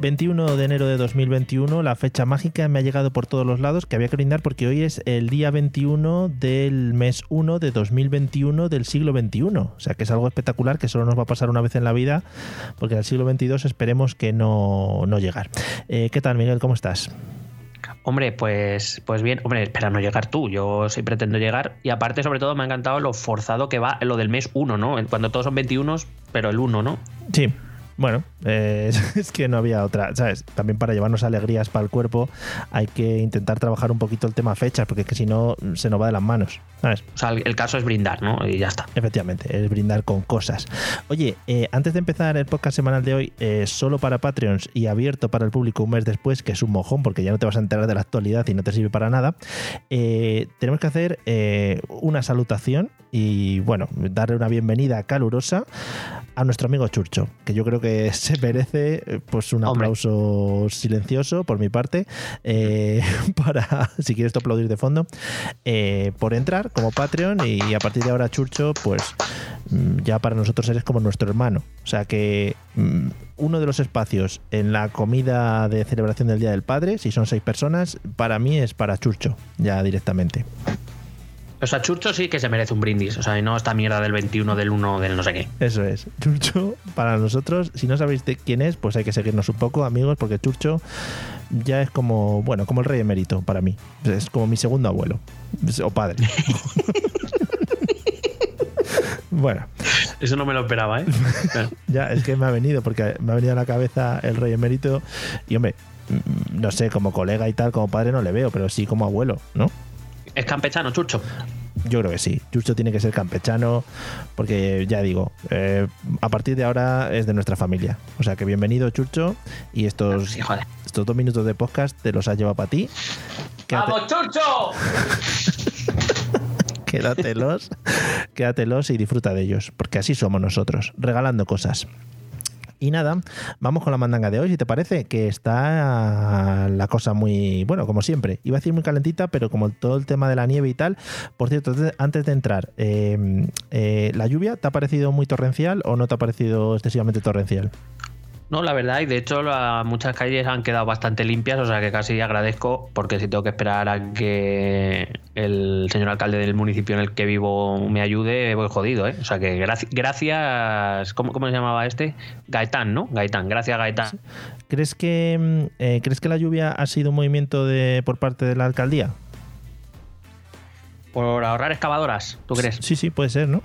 21 de enero de 2021, la fecha mágica me ha llegado por todos los lados que había que brindar porque hoy es el día 21 del mes 1 de 2021 del siglo XXI. O sea que es algo espectacular que solo nos va a pasar una vez en la vida porque al siglo XXII esperemos que no, no llegar. Eh, ¿Qué tal, Miguel? ¿Cómo estás? Hombre, pues, pues bien, hombre, espera no llegar tú, yo sí pretendo llegar. Y aparte, sobre todo, me ha encantado lo forzado que va lo del mes 1, ¿no? Cuando todos son 21, pero el 1, ¿no? Sí, bueno, eh, es que no había otra, ¿sabes? También para llevarnos alegrías para el cuerpo hay que intentar trabajar un poquito el tema fechas, porque es que si no se nos va de las manos, ¿sabes? O sea, el caso es brindar, ¿no? Y ya está. Efectivamente, es brindar con cosas. Oye, eh, antes de empezar el podcast semanal de hoy, eh, solo para Patreons y abierto para el público un mes después, que es un mojón, porque ya no te vas a enterar de la actualidad y no te sirve para nada, tenemos que hacer una salutación y, bueno, darle una bienvenida calurosa a nuestro amigo Churcho, que yo creo que se merece eh, pues un aplauso silencioso por mi parte eh, para si quieres aplaudir de fondo eh, por entrar como Patreon y a partir de ahora Churcho pues mm, ya para nosotros eres como nuestro hermano. O sea que mm, uno de los espacios en la comida de celebración del Día del Padre si son seis personas para mí es para Churcho ya directamente o sea, Churcho sí que se merece un brindis. O sea, y no esta mierda del 21, del 1, del no sé qué. Eso es. Churcho, para nosotros, si no sabéis de quién es, pues hay que seguirnos un poco, amigos, porque Churcho ya es como, bueno, como el rey emérito para mí. Es como mi segundo abuelo. O padre. bueno. Eso no me lo esperaba, ¿eh? ya, es que me ha venido, porque me ha venido a la cabeza el rey emérito. Y hombre, no sé, como colega y tal, como padre no le veo, pero sí como abuelo, ¿no? ¿Es campechano, Chucho? Yo creo que sí. Chucho tiene que ser campechano, porque ya digo, eh, a partir de ahora es de nuestra familia. O sea que bienvenido, Chucho. Y estos, estos dos minutos de podcast te los has llevado para ti. ¡Vamos, Chucho! quédatelos, quédatelos y disfruta de ellos, porque así somos nosotros, regalando cosas. Y nada, vamos con la mandanga de hoy, si te parece, que está la cosa muy, bueno, como siempre. Iba a decir muy calentita, pero como todo el tema de la nieve y tal. Por cierto, antes de entrar, em, eh, ¿la lluvia te ha parecido muy torrencial o no te ha parecido excesivamente torrencial? No, la verdad, y de hecho muchas calles han quedado bastante limpias, o sea que casi agradezco, porque si tengo que esperar a que el señor alcalde del municipio en el que vivo me ayude, voy jodido, ¿eh? O sea que gracias, ¿cómo, ¿cómo, se llamaba este? Gaetán, ¿no? Gaetán, gracias Gaetán. ¿Crees que, mm, eh, ¿crees que la lluvia ha sido un movimiento de, por parte de la alcaldía? Por ahorrar excavadoras, ¿tú crees? Sí, sí, puede ser, ¿no?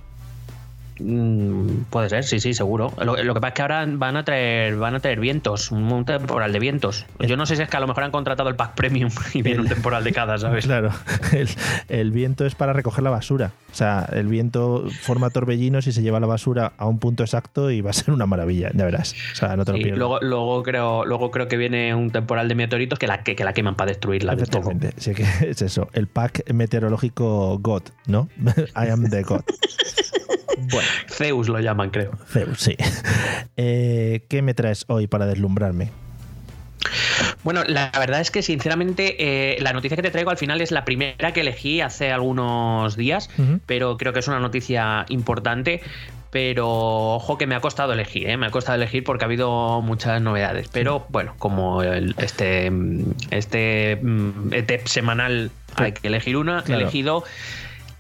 Mm, puede ser, sí, sí, seguro. Lo, que pasa es que ahora van a traer, van a traer vientos, un temporal de vientos. Yo no sé si es que a lo mejor han contratado el pack premium y viene un temporal de cada, ¿sabes? Claro, el, viento es para recoger la basura. O sea, el viento forma torbellinos y se lleva la basura a un punto exacto y va a ser una maravilla, ya verás. O sea, no te lo luego, luego, creo, luego creo que viene un temporal de meteoritos que la, que, la queman para destruirla. Efectivamente, sí que es eso. El pack meteorológico God, ¿no? I am the God. Bueno. Zeus lo llaman, creo. Zeus, sí. Eh, ¿Qué me traes hoy para deslumbrarme? Bueno, la verdad es que sinceramente eh, la noticia que te traigo al final es la primera que elegí hace algunos días, pero creo que es una noticia importante. Pero ojo que me ha costado elegir, ¿eh? me ha costado elegir porque ha habido muchas novedades. Pero bueno, como este, este mm, semanal hay que elegir una, he elegido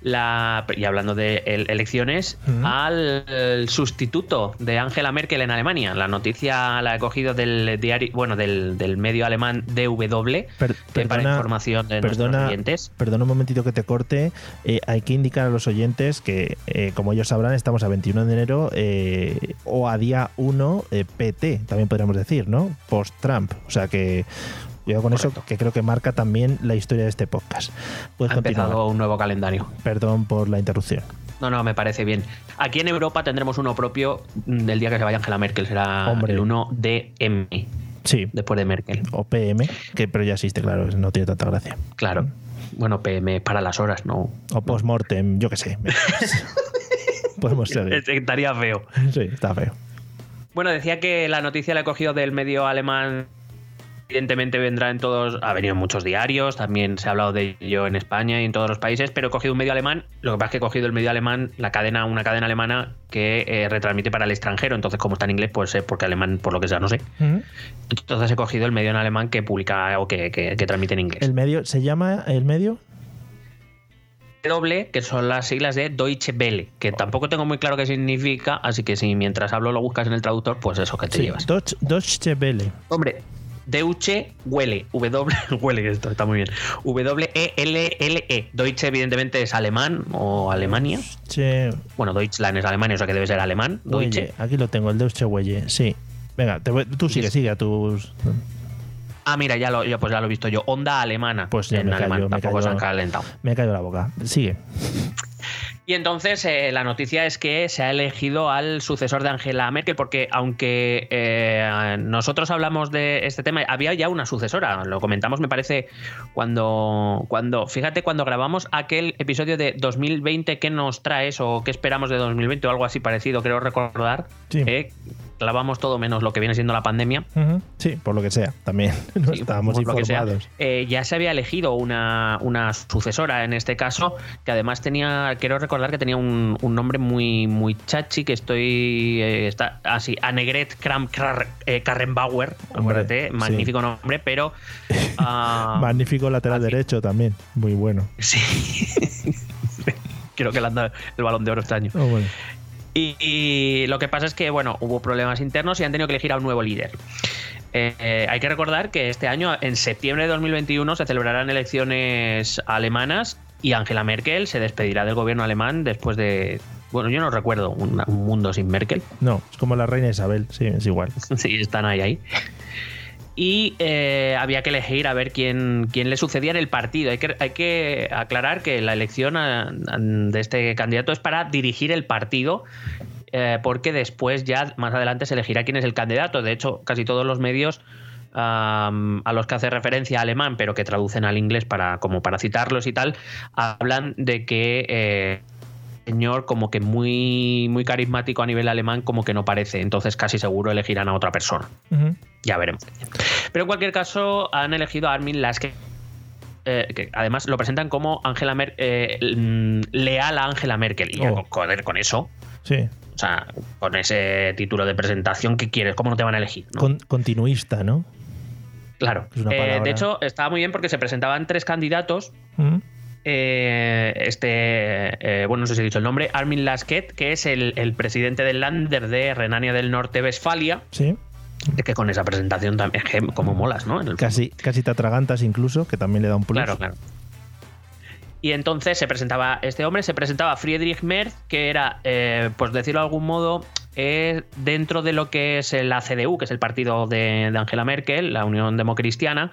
la, y hablando de elecciones, al sustituto de Angela Merkel en Alemania. La noticia la he cogido del diario, bueno, del, medio alemán DW, para información de nuestros oyentes. Perdona un momentito que te corte. Eh, hay que indicar a los oyentes que, eh, como ellos sabrán, estamos a 21 de enero eh, o a día 1 PT, también podríamos decir, ¿no? Post-Trump. O sea que Cuidado con eso, que creo que marca también la historia de este podcast. Puedes ha empezado un nuevo calendario. Perdón por la interrupción. No, no, me parece bien. Aquí en Europa tendremos uno propio del día que se vaya Angela Merkel. Será el 1 M. Sí. Después de Merkel. O PM, que, pero ya existe, claro, no tiene tanta gracia. Claro. Bueno, PM para las horas, ¿no? O postmortem, yo qué sé. Podemos seguir. Estaría feo. Sí, está feo. Bueno, decía que la noticia la he cogido del medio alemán Evidentemente vendrá en todos, ha venido en muchos diarios, también se ha hablado de ello en España y en todos los países, pero he cogido un medio alemán, lo que pasa es que he cogido el medio alemán, la cadena, una cadena alemana que eh, retransmite para el extranjero, entonces como está en inglés, pues porque alemán, por lo que sea, no sé. Entonces he cogido el medio en alemán que publica o que, que, transmite en inglés. ¿El medio se llama el medio? W, que son las siglas de Deutsche Welle, que tampoco tengo muy claro qué significa, así que si mientras hablo lo buscas en el traductor, pues eso que te llevas. Deutsche Welle. Hombre, Deutsche Welle, W, Welle, esto está muy bien. W-E-L-L-E. E. Deutsche, evidentemente, es alemán o Alemania. Bueno, Deutschland es Alemania, o sea que debe ser alemán. Deutsche. aquí lo tengo, el Deutsche Welle, sí. Venga, tú sigue, sigue a tus. Ah, mira, ya lo, pues ya lo he visto yo. Onda alemana. Pues en alemán. Tampoco se han calentado. Me ha caído la boca. Sigue. Y entonces eh, la noticia es que se ha elegido al sucesor de Angela Merkel, porque aunque eh, nosotros hablamos de este tema, había ya una sucesora, lo comentamos me parece cuando, cuando, fíjate, cuando grabamos aquel episodio de 2020, ¿qué nos traes o qué esperamos de 2020 o algo así parecido, creo recordar, sí. Eh, clavamos todo menos lo que viene siendo la pandemia. Sí, por lo que sea, también no estábamos informados. Eh, ya se había elegido una, una, sucesora en este caso, que además tenía, quiero recordar que tenía un, nombre muy, muy chachi, que estoy, eh, está así, Annegret Kram eh, Karrenbauer, acuérdate, magnífico nombre, pero... Ah, magnífico lateral derecho también, muy bueno. Sí. Creo que le han dado el balón de oro este año. Oh, bueno. Y, lo que pasa es que, bueno, hubo problemas internos y han tenido que elegir a un nuevo líder. Eh, hay que recordar que este año, en septiembre de 2021, se celebrarán elecciones alemanas y Angela Merkel se despedirá del gobierno alemán después de. Bueno, yo no recuerdo un, mundo sin Merkel. No, es como la reina Isabel, sí, es igual. sí, están ahí, ahí y eh, había que elegir a ver quién, quién le sucedía en el partido. Hay que, hay que aclarar que la elección de este candidato es para dirigir el partido. Eh, porque después ya más adelante se elegirá quién es el candidato. De hecho, casi todos los medios a los que hace referencia alemán, pero que traducen al inglés para, como para citarlos y tal, hablan de que eh, señor como que muy, muy carismático a nivel alemán, como que no parece. Entonces casi seguro elegirán a otra persona. Ya veremos. Pero en cualquier caso, han elegido a Armin Laschet. Eh, que además lo presentan como Angela Mer eh, mm, leal a Angela Merkel. Y oh. con eso. Sí. O sea, con ese título de presentación, ¿qué quieres? ¿Cómo no te van a elegir? continuista, ¿no? Claro. Eh, de hecho, estaba muy bien porque se presentaban tres candidatos. Eh, este, eh, bueno, no sé si he dicho el nombre, Armin Lasket, que es el, presidente del Lander de Renania del Norte-Westfalia. Sí. Que con esa presentación también, como molas, ¿no? casi, casi te atragantas incluso, que también le da un plus. Claro, claro. Y entonces se presentaba este hombre, se presentaba Friedrich Merz, que era, eh, pues decirlo de algún modo, dentro de lo que es la CDU, que es el partido de, de Angela Merkel, la Unión Democristiana,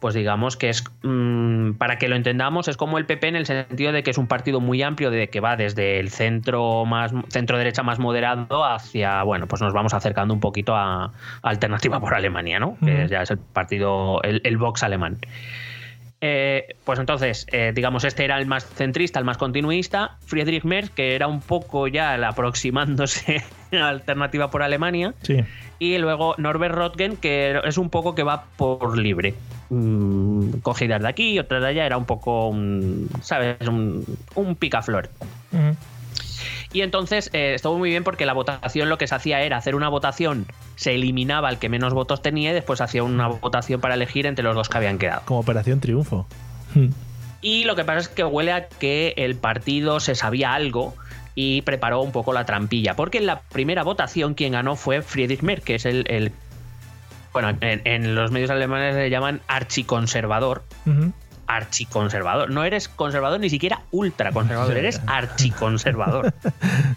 pues digamos que es, mm, para que lo entendamos, es como el PP en el sentido de que es un partido muy amplio, de que va desde el centro más centro derecha más moderado hacia, bueno, pues nos vamos acercando un poquito a, Alternativa por Alemania, ¿no? Que ya es el partido, el, Vox alemán. Eh, pues entonces, eh, digamos, este era el más centrista, el más continuista. Friedrich Merz, que era un poco ya el aproximándose a Alternativa por Alemania. Sí. Y luego Norbert Röttgen, que es un poco que va por libre. Mm, cogidas de aquí y otras de allá, era un poco, un, ¿sabes? Un, un picaflor. Y entonces eh, estuvo muy bien porque la votación lo que se hacía era hacer una votación, se eliminaba el que menos votos tenía y después hacía una votación para elegir entre los dos que habían quedado. Como operación triunfo. Y lo que pasa es que huele a que el partido se sabía algo y preparó un poco la trampilla. Porque en la primera votación quien ganó fue Friedrich Merz, que es el. Bueno, en, los medios alemanes le llaman archiconservador archiconservador. No eres conservador ni siquiera ultraconservador, eres archiconservador.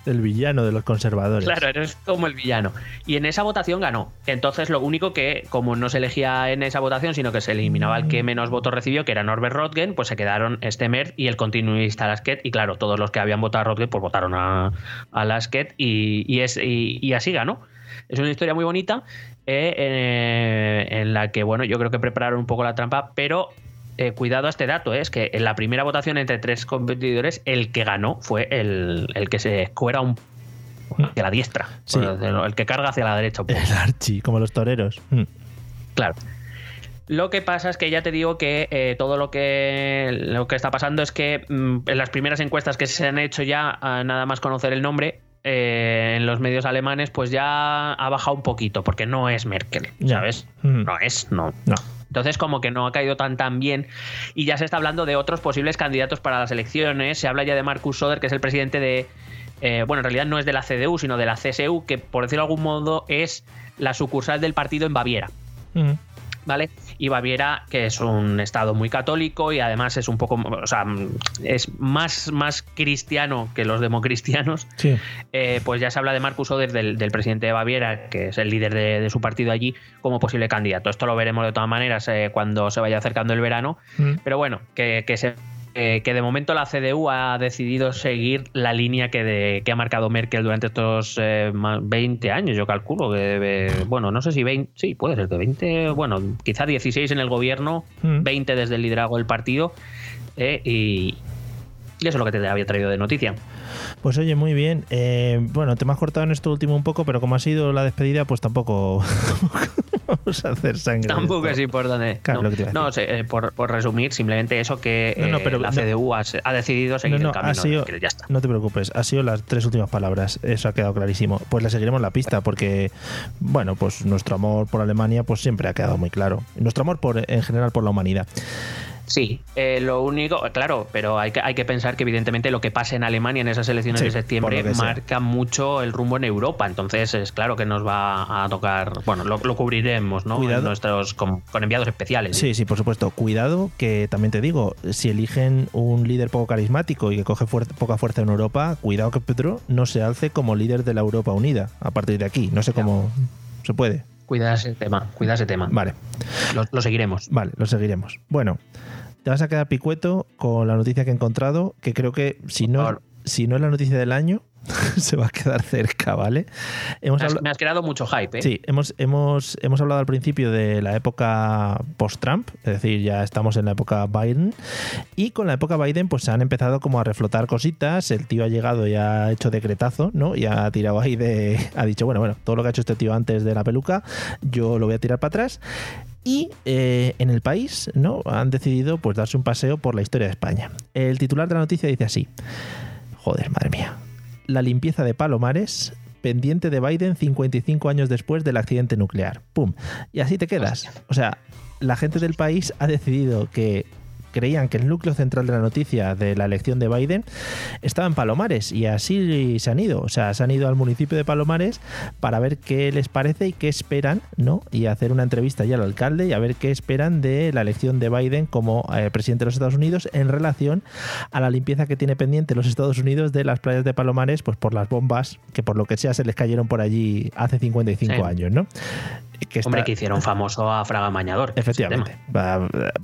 el villano de los conservadores. Claro, eres como el villano. Y en esa votación ganó. Entonces lo único que, como no se elegía en esa votación, sino que se eliminaba el que menos votos recibió, que era Norbert Rotgen, pues se quedaron Stemmer y el continuista Lasket. Y claro, todos los que habían votado a Rotgen, pues votaron a, a Lasket y, es, y así ganó. Es una historia muy bonita eh, eh, en la que, bueno, yo creo que prepararon un poco la trampa, pero eh, cuidado a este dato, eh, es que en la primera votación entre tres competidores, el que ganó fue el, que se escuera un de la diestra, el que carga hacia la derecha. El archi, como los toreros. Mm. Claro. Lo que pasa es que ya te digo que eh, todo lo que, lo que está pasando es que mm, en las primeras encuestas que se han hecho ya, nada más conocer el nombre, en los medios alemanes, pues ya ha bajado un poquito, porque no es Merkel, ¿sabes? Mm. No es, no. No. Entonces, como que no ha caído tan tan bien. Y ya se está hablando de otros posibles candidatos para las elecciones. Se habla ya de Markus Soder, que es el presidente de. Eh, bueno, en realidad no es de la CDU, sino de la CSU, que por decirlo de algún modo es la sucursal del partido en Baviera. ¿Vale? Y Baviera, que es un estado muy católico y además es un poco, o sea, es más, más cristiano que los democristianos, eh, pues ya se habla de Marcus Oder, del, presidente de Baviera, que es el líder de, su partido allí, como posible candidato. Esto lo veremos de todas maneras eh, cuando se vaya acercando el verano, mm. pero bueno, que, que se eh, que de momento la CDU ha decidido seguir la línea que, ha marcado Merkel durante estos 20 eh, años, yo calculo. Que bueno, no sé si 20, sí, puede ser que 20, bueno, quizá 16 en el gobierno, 20 mm. desde el liderazgo del partido. Eh, y, y eso es lo que te había traído de noticia. Pues oye, muy bien. Eh, bueno, te me has cortado en esto último un poco, pero como ha sido la despedida, pues tampoco vamos a hacer sangre. Tampoco es importante. no, eh, por, resumir, simplemente eso que eh, la CDU ha, decidido seguir el camino. ya está. No te preocupes, ha sido las tres últimas palabras. Eso ha quedado clarísimo. Pues le seguiremos la pista porque, bueno, pues nuestro amor por Alemania pues siempre ha quedado muy claro. Nuestro amor por, en general por la humanidad. Sí, eh, lo único, claro, pero hay que, hay que pensar que evidentemente lo que pase en Alemania en esas elecciones de septiembre marca mucho el rumbo en Europa. Entonces es claro que nos va a tocar, bueno, lo, cubriremos, ¿no? Nuestros, con, enviados especiales. Sí, sí, por supuesto. Cuidado que también te digo, si eligen un líder poco carismático y que coge poca fuerza en Europa, cuidado que Pedro no se alce como líder de la Europa Unida a partir de aquí. No sé cómo se puede. Cuida ese tema, cuida ese tema. Vale. lo seguiremos. Vale, lo seguiremos. Bueno, te vas a quedar picueto con la noticia que he encontrado, que creo que si no, si no es la noticia del año, se va a quedar cerca, ¿vale? Hemos me, has, creado mucho hype, ¿eh? Sí, hemos, hemos, hemos hablado al principio de la época post-Trump, es decir, ya estamos en la época Biden, y con la época Biden pues se han empezado como a reflotar cositas, el tío ha llegado y ha hecho decretazo, ¿no? Y ha tirado ahí de... ha dicho, bueno, bueno, todo lo que ha hecho este tío antes de la peluca, yo lo voy a tirar para atrás. Y eh, en el país ¿no? han decidido pues, darse un paseo por la historia de España. El titular de la noticia dice así. Joder, madre mía. La limpieza de Palomares pendiente de Biden 55 años después del accidente nuclear. ¡Pum! Y así te quedas. O sea, la gente del país ha decidido que creían que el núcleo central de la noticia de la elección de Biden estaba en Palomares y así se han ido. O sea, se han ido al municipio de Palomares para ver qué les parece y qué esperan, ¿no? Y hacer una entrevista ya al alcalde y a ver qué esperan de la elección de Biden como eh, presidente de los Estados Unidos en relación a la limpieza que tiene pendiente los Estados Unidos de las playas de Palomares, pues por las bombas que por lo que sea se les cayeron por allí hace 55 años, ¿no? Hombre, que hicieron famoso a Fraga Mañador. Efectivamente.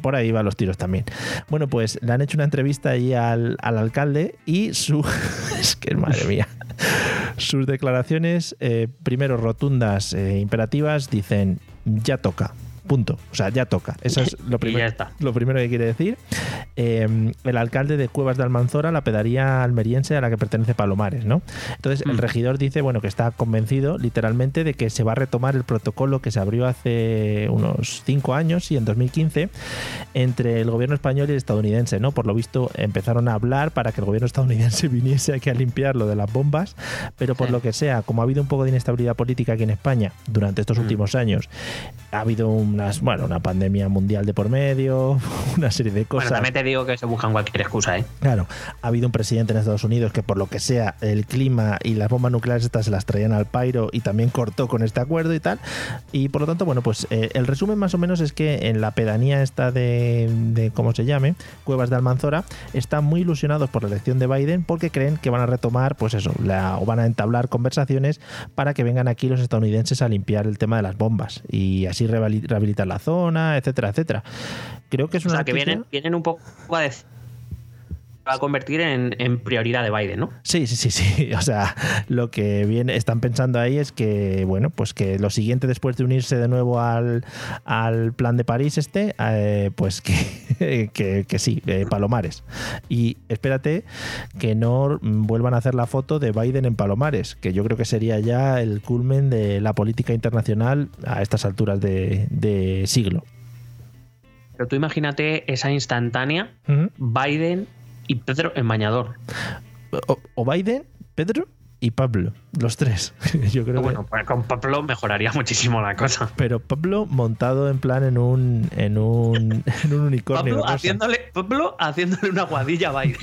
por ahí van los tiros también. Bueno, pues le han hecho una entrevista ahí al, alcalde y su. es que madre mía. Sus declaraciones, eh, primero rotundas, e imperativas, dicen: ya toca Punto. O sea, ya toca. Eso es lo, primero, lo primero que quiere decir. Eh, el alcalde de Cuevas de Almanzora, la pedaría almeriense a la que pertenece Palomares, ¿no? Entonces, el mm. regidor dice, bueno, que está convencido literalmente de que se va a retomar el protocolo que se abrió hace unos cinco años y en 2015 entre el gobierno español y el estadounidense, ¿no? Por lo visto, empezaron a hablar para que el gobierno estadounidense viniese aquí a limpiar lo de las bombas, pero por lo que sea, como ha habido un poco de inestabilidad política aquí en España durante estos mm. últimos años, ha habido unas, bueno, una pandemia mundial de por medio, una serie de cosas. Bueno, también te digo que se buscan cualquier excusa, ¿eh? Claro, ha habido un presidente en Estados Unidos que por lo que sea el clima y las bombas nucleares estas se las traían al pairo y también cortó con este acuerdo y tal. Y por lo tanto, bueno, pues eh, el resumen más o menos es que en la pedanía esta de, de, ¿cómo se llame? Cuevas de Almanzora, están muy ilusionados por la elección de Biden porque creen que van a retomar, pues eso, la, o van a entablar conversaciones para que vengan aquí los estadounidenses a limpiar el tema de las bombas y así rehabilitar la zona, etcétera, etcétera. Creo que es una o sea, que vienen, vienen un poco a decir va a convertir en, en, prioridad de Biden, ¿no? Sí, sí, sí, sí. O sea, lo que viene, están pensando ahí es que, bueno, pues que lo siguiente después de unirse de nuevo al, al plan de París este, eh, pues que, que, que sí, eh, Palomares. Y espérate que no vuelvan a hacer la foto de Biden en Palomares, que yo creo que sería ya el culmen de la política internacional a estas alturas de, de siglo. Pero tú imagínate esa instantánea, uh -huh. Biden y Pedro en bañador. O, o, Biden, Pedro y Pablo, los tres. Yo creo bueno, que... con Pablo mejoraría muchísimo la cosa. Pero Pablo montado en plan en un en un, en un unicornio. Pablo haciéndole, Pablo haciéndole una guadilla a Biden.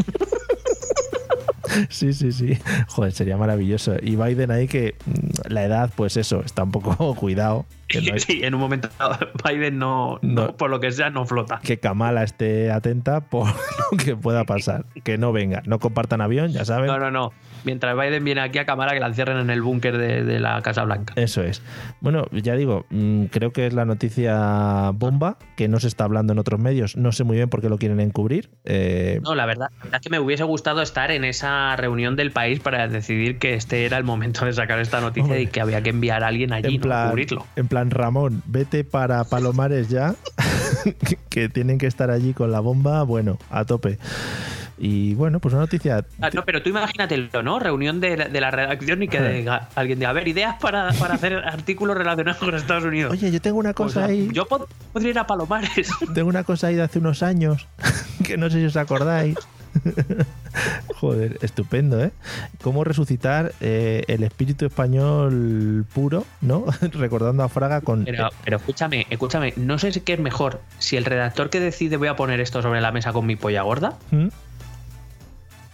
Sí, sí, sí. Joder, sería maravilloso. Y Biden ahí que mm, la edad, pues eso, está un poco cuidado. Sí, en un momento Biden no, no, no, por lo que sea, no flota. Que Kamala esté atenta por lo que pueda pasar. Que no venga, no compartan avión, ya saben. No, no, no. Mientras Biden viene aquí a Kamala, que la encierren en el búnker de, de, la Casa Blanca. Eso es. Bueno, ya digo, mm, creo que es la noticia bomba, que no se está hablando en otros medios. No sé muy bien por qué lo quieren encubrir. Eh... No, la verdad, la verdad es que me hubiese gustado estar en esa reunión del país para decidir que este era el momento de sacar esta noticia Hombre. y que había que enviar a alguien allí en plan, ¿no? cubrirlo. En plan, Ramón, vete para Palomares ya, que tienen que estar allí con la bomba, bueno, a tope. Y bueno, pues una noticia. Ah, no, pero tú imagínatelo, ¿no? Reunión de, de la redacción y que diga, alguien diga, a ver, ideas para, para hacer artículos relacionados con Estados Unidos. Oye, yo tengo una cosa pues, ahí. Yo pod podría ir a Palomares. Tengo una cosa ahí de hace unos años, que no sé si os acordáis. Joder, estupendo, ¿eh? Cómo resucitar eh, el espíritu español puro, ¿no? Recordando a Fraga con. Pero, pero, escúchame, escúchame, no sé qué es mejor. Si el redactor que decide voy a poner esto sobre la mesa con mi polla gorda. ¿Mm?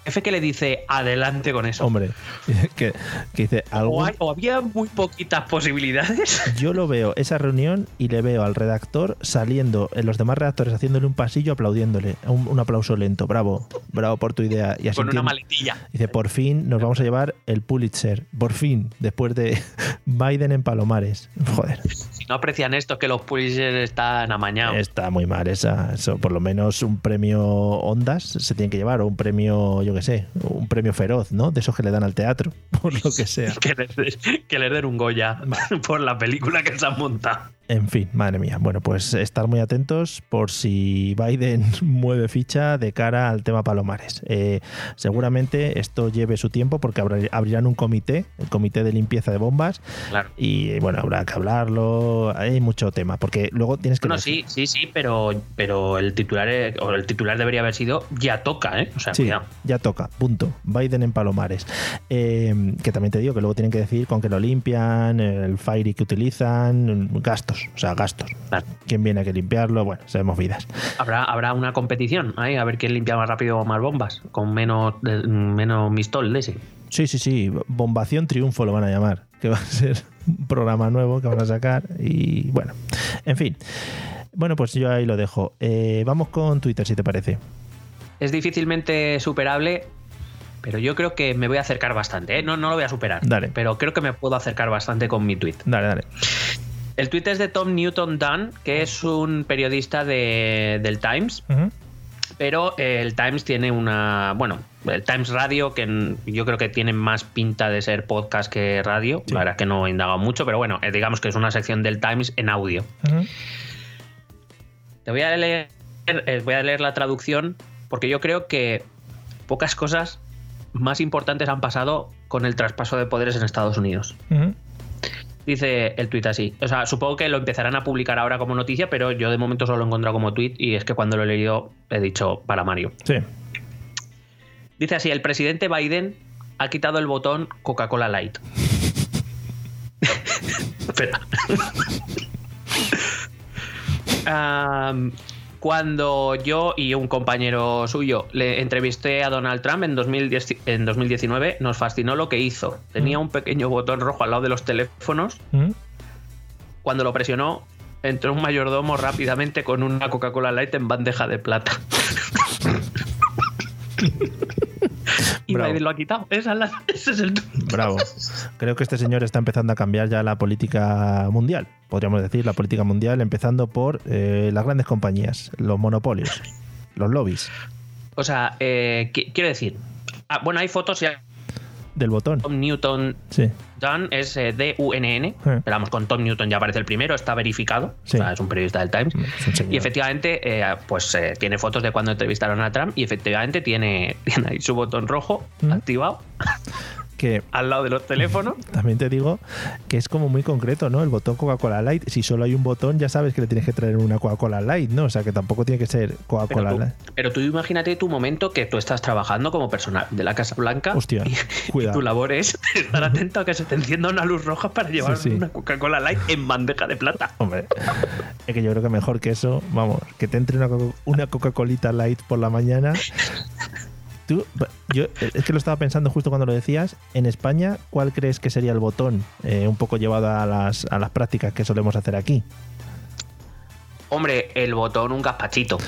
Jefe que le dice adelante con eso. Hombre, que, que dice algo. O, había muy poquitas posibilidades. Yo lo veo, esa reunión, y le veo al redactor saliendo, en los demás redactores haciéndole un pasillo, aplaudiéndole. Un, un aplauso lento. Bravo, bravo por tu idea. Y así con una maletilla. Dice, por fin nos vamos a llevar el Pulitzer. Por fin, después de Biden en Palomares. Joder. Si no aprecian esto, que los Pulitzer están amañados. Está muy mal esa. Eso, por lo menos un premio Ondas se tiene que llevar, o un premio, yo que sé, un premio feroz, ¿no? De esos que le dan al teatro, por lo que sea. que, le, que den un Goya por la película que se han montado. En fin, madre mía. Bueno, pues estar muy atentos por si Biden mueve ficha de cara al tema Palomares. Eh, seguramente esto lleve su tiempo porque abrirán un comité, el comité de limpieza de bombas. Claro. Y bueno, habrá que hablarlo. Hay mucho tema porque luego tienes que. No, sí, sí, sí, pero, pero el titular o el titular debería haber sido ya toca, ¿eh? O sea, sí, cuidado. ya toca. Punto. Biden en Palomares. Eh, que también te digo que luego tienen que decir con qué lo limpian, el Fairy que utilizan, gastos o sea, gastos. Claro. ¿Quién viene a que limpiarlo? Bueno, sabemos vidas. Habrá, habrá una competición ahí, a ver quién limpia más rápido más bombas, con menos, menos mistol de ese. Sí, sí, sí. Bombación Triunfo lo van a llamar, que va a ser un programa nuevo que van a sacar. Y bueno, en fin. Bueno, pues yo ahí lo dejo. Eh, vamos con Twitter, si te parece. Es difícilmente superable, pero yo creo que me voy a acercar bastante. ¿eh? No, no lo voy a superar. Dale. Pero creo que me puedo acercar bastante con mi tweet. Dale, dale. El tweet es de Tom Newton Dunn, que es un periodista de, del Times. Uh -huh. Pero eh, el Times tiene una. Bueno, el Times Radio, que yo creo que tiene más pinta de ser podcast que radio. Sí. La verdad es que no he indagado mucho, pero bueno, eh, digamos que es una sección del Times en audio. Uh -huh. Te voy a leer. Eh, voy a leer la traducción, porque yo creo que pocas cosas más importantes han pasado con el traspaso de poderes en Estados Unidos. Uh -huh. Dice el tuit así. O sea, supongo que lo empezarán a publicar ahora como noticia, pero yo de momento solo lo he encontrado como tuit y es que cuando lo he leído he dicho para Mario. Sí. Dice así, el presidente Biden ha quitado el botón Coca-Cola Light. Espera. cuando yo y un compañero suyo le entrevisté a Donald Trump en, 2010, en 2019, nos fascinó lo que hizo. Tenía un pequeño botón rojo al lado de los teléfonos. Cuando lo presionó, entró un mayordomo rápidamente con una Coca-Cola Light en bandeja de plata. y nadie lo ha quitado. ese es el. Bravo. Creo que este señor está empezando a cambiar ya la política mundial. Podríamos decir la política mundial, empezando por eh, las grandes compañías, los monopolios, los lobbies. O sea, eh, quiero decir, ah, bueno, hay fotos ya del botón. Tom Newton sí. Dunn es eh, D-U-N-N. Vamos, con Tom Newton ya aparece el primero, está verificado. es un periodista del Times. Y efectivamente, eh, pues eh, tiene fotos de cuando entrevistaron a Trump y efectivamente tiene, tiene ahí su botón rojo activado que al lado de los teléfonos. También te digo que es como muy concreto, ¿no? El botón Coca-Cola Light, si solo hay un botón, ya sabes que le tienes que traer una Coca-Cola Light, ¿no? O sea, que tampoco tiene que ser Coca-Cola Light. Pero tú imagínate tu momento que tú estás trabajando como personal de la Casa Blanca. Hostia, y, tu labor es estar atento a que se te encienda una luz roja para llevar una Coca-Cola Light en bandeja de plata. Hombre, es que yo creo que mejor que eso, vamos, que te entre una, una Coca-Colita Light por la mañana Tú, yo es que lo estaba pensando justo cuando lo decías. En España, ¿cuál crees que sería el botón eh, un poco llevado a las, a las prácticas que solemos hacer aquí? Hombre, el botón un gazpachito.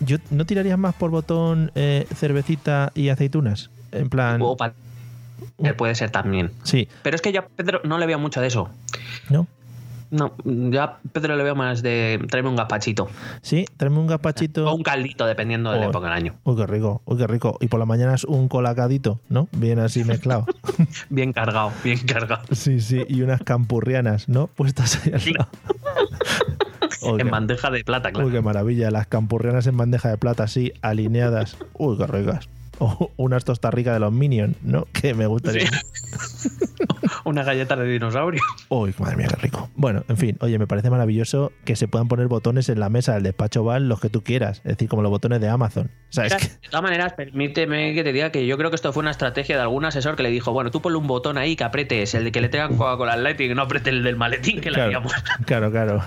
yo, ¿No tirarías más por botón eh, cervecita y aceitunas? En plan. Él puede ser también. Sí. Pero es que yo Pedro no le veo mucho de eso. ¿No? No, ya Pedro le veo más de tráeme un gazpachito. Sí, tráeme un gazpachito. O un caldito, dependiendo de la época del año. Uy, qué rico, uy, qué rico. Y por la mañana es un colacadito, ¿no? Bien así mezclado. bien cargado, bien cargado. Sí, sí, y unas campurrianas, ¿no? Puestas ahí al lado. en bandeja de plata, claro. Uy, qué maravilla. Las campurrianas en bandeja de plata, así, alineadas. Uy, qué ricas. O unas tostas ricas de los Minions, ¿no? Que me gustaría. una galleta de dinosaurio. Uy, madre mía, qué rico. Bueno, en fin, oye, me parece maravilloso que se puedan poner botones en la mesa del despacho Val, los que tú quieras. Es decir, como los botones de Amazon. De todas maneras, permíteme que te diga que yo creo que esto fue una estrategia de algún asesor que le dijo, bueno, tú ponle un botón ahí que apretes el de que le tengan Coca-Cola Light y que no apriete el del maletín que claro, haríamos. Claro, claro.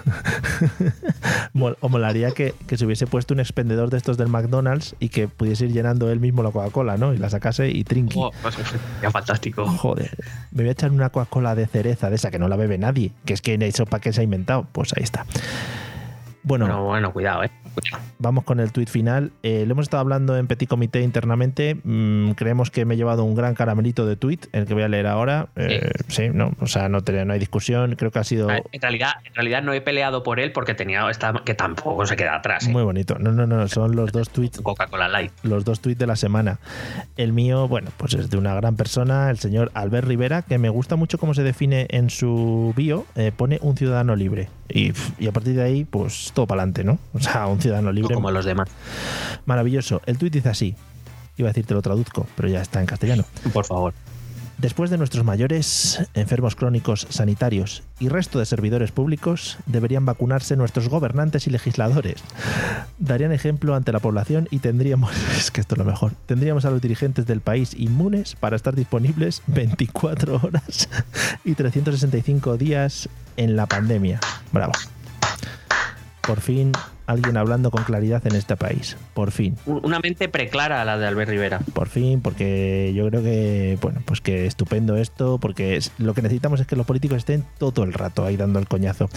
o molaría que, que, se hubiese puesto un expendedor de estos del McDonald's y que pudiese ir llenando él mismo la Coca-Cola, ¿no? Y la sacase y trinqui. Oh, pues, ya fantástico. Joder. Me voy a echar una Coca-Cola de cereza, de esa que no la bebe nadie, que es que eso para qué se ha inventado. Pues ahí está. Bueno, bueno, cuidado, ¿eh? Vamos con el tuit final. Eh, lo hemos estado hablando en Petit Comité internamente. Mm, creemos que me he llevado un gran caramelito de tuit, el que voy a leer ahora. Eh, sí. no, o sea, no, no, hay discusión. Creo que ha sido. En realidad, en realidad no he peleado por él porque tenía esta, que tampoco se queda atrás. ¿eh? Muy bonito. No, no, no, son los dos tweets. Coca-Cola Light. Los dos tweets de la semana. El mío, bueno, pues es de una gran persona, el señor Albert Rivera, que me gusta mucho cómo se define en su bio. pone un ciudadano libre. Y, y a partir de ahí, pues todo para adelante, ¿no? O sea, un ciudadano libre. como los demás. Maravilloso. El tuit dice así. Iba a decir, te lo traduzco, pero ya está en castellano. Por favor. Después de nuestros mayores, enfermos crónicos sanitarios y resto de servidores públicos, deberían vacunarse nuestros gobernantes y legisladores. Darían ejemplo ante la población y tendríamos, es que esto es lo mejor, tendríamos a los dirigentes del país inmunes para estar disponibles 24 horas y 365 días en la pandemia. Bravo. Por fin alguien hablando con claridad en este país. Por fin. Una mente preclara la de Albert Rivera. Por fin, porque yo creo que, bueno, pues que estupendo esto, porque lo que necesitamos es que los políticos estén todo el rato ahí dando el coñazo.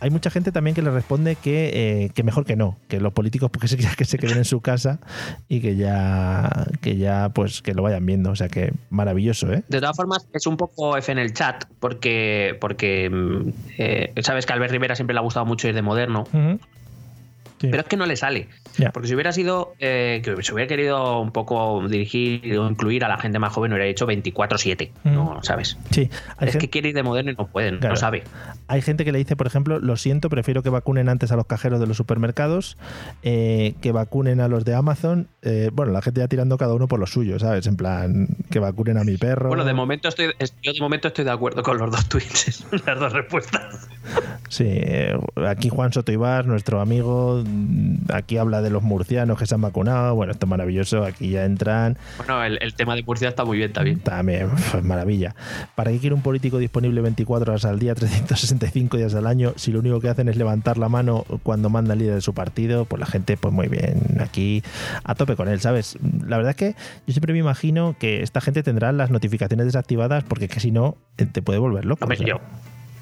Hay mucha gente también que le responde que, eh, que mejor que no, que los políticos porque se, que se queden en su casa y que ya, que ya, pues que lo vayan viendo. O sea que maravilloso, ¿eh? De todas formas, es un poco F en el chat, porque, porque mm, eh, sabes que a Albert Rivera siempre le ha gustado mucho ir de moderno. Pero es que no le sale. Porque si hubiera sido, eh, que se hubiera querido un poco dirigir o incluir a la gente más joven, hubiera hecho 24-7. No, ¿sabes? Sí. es que quiere ir de moderno y no pueden, no sabe. Hay gente que le dice, por ejemplo, lo siento, prefiero que vacunen antes a los cajeros de los supermercados, eh, que vacunen a los de Amazon. Eh, bueno, la gente ya tirando cada uno por lo suyo, ¿sabes? En plan, que vacunen a mi perro. Bueno, de momento estoy, yo de momento estoy de acuerdo con los dos tweets, las dos respuestas. Sí, aquí Juan Sotoibar, nuestro amigo, mm, aquí habla de los murcianos que se han vacunado, bueno, esto es maravilloso, aquí ya entran. Bueno, el, tema de Murcia está muy bien también. También, pues maravilla. ¿Para qué quiere un político disponible 24 horas al día, 365 días al año, si lo único que hacen es levantar la mano cuando manda el líder de su partido? Pues la gente, pues muy bien, aquí a tope con él, ¿sabes? La verdad es que yo siempre me imagino que esta gente tendrá las notificaciones desactivadas porque es que si no, te puede volver loco. yo,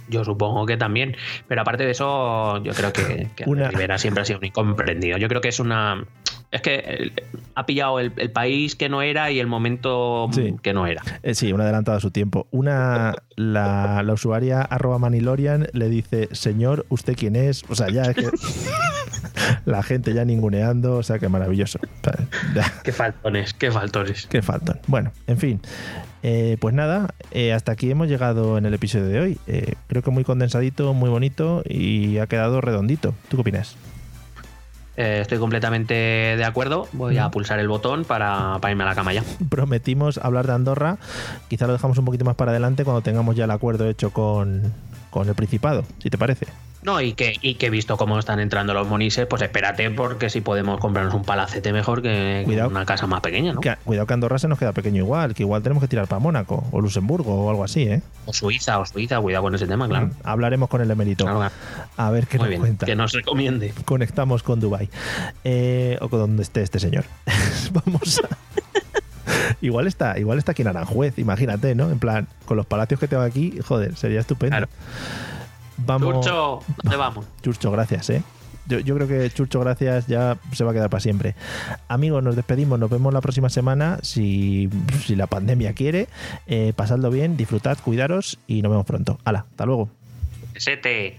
yo supongo que también. Pero aparte de eso, yo creo que, Rivera siempre ha sido un incomprendido. Yo creo que es una. Es que ha pillado el, país que no era y el momento que no era. Eh, sí, un adelantado a su tiempo. Una, la, usuaria arroba manilorian le dice, señor, ¿usted quién es? O sea, ya es que la gente ya ninguneando, o sea, que maravilloso. qué faltones, qué faltones. Qué faltón. Bueno, en fin. Eh, pues nada, eh, hasta aquí hemos llegado en el episodio de hoy. Eh, creo que muy condensadito, muy bonito y ha quedado redondito. ¿Tú qué opinas? estoy completamente de acuerdo. Voy a pulsar el botón para, para, irme a la cama ya. Prometimos hablar de Andorra. Quizá lo dejamos un poquito más para adelante cuando tengamos ya el acuerdo hecho con, con el Principado, si te parece. No, y que, y que visto cómo están entrando los monises, pues espérate, porque si podemos comprarnos un palacete mejor que una casa más pequeña, ¿no? cuidado que Andorra se nos queda pequeño igual, que igual tenemos que tirar para Mónaco o Luxemburgo o algo así, ¿eh? O Suiza, o Suiza, cuidado con ese tema, claro. Mm, hablaremos con el emérito. A ver qué nos cuenta. Que nos recomiende. Conectamos con Dubai eh, o con donde esté este señor. Vamos a. igual está, igual está aquí en Aranjuez, imagínate, ¿no? En plan, con los palacios que tengo aquí, joder, sería estupendo. Claro. Vamos. Churcho, ¿dónde vamos? Churcho, gracias, ¿eh? Yo, creo que Churcho, gracias, ya se va a quedar para siempre. Amigos, nos despedimos, nos vemos la próxima semana, si, la pandemia quiere. Eh, pasadlo bien, disfrutad, cuidaros y nos vemos pronto. Hala, hasta luego. Sete.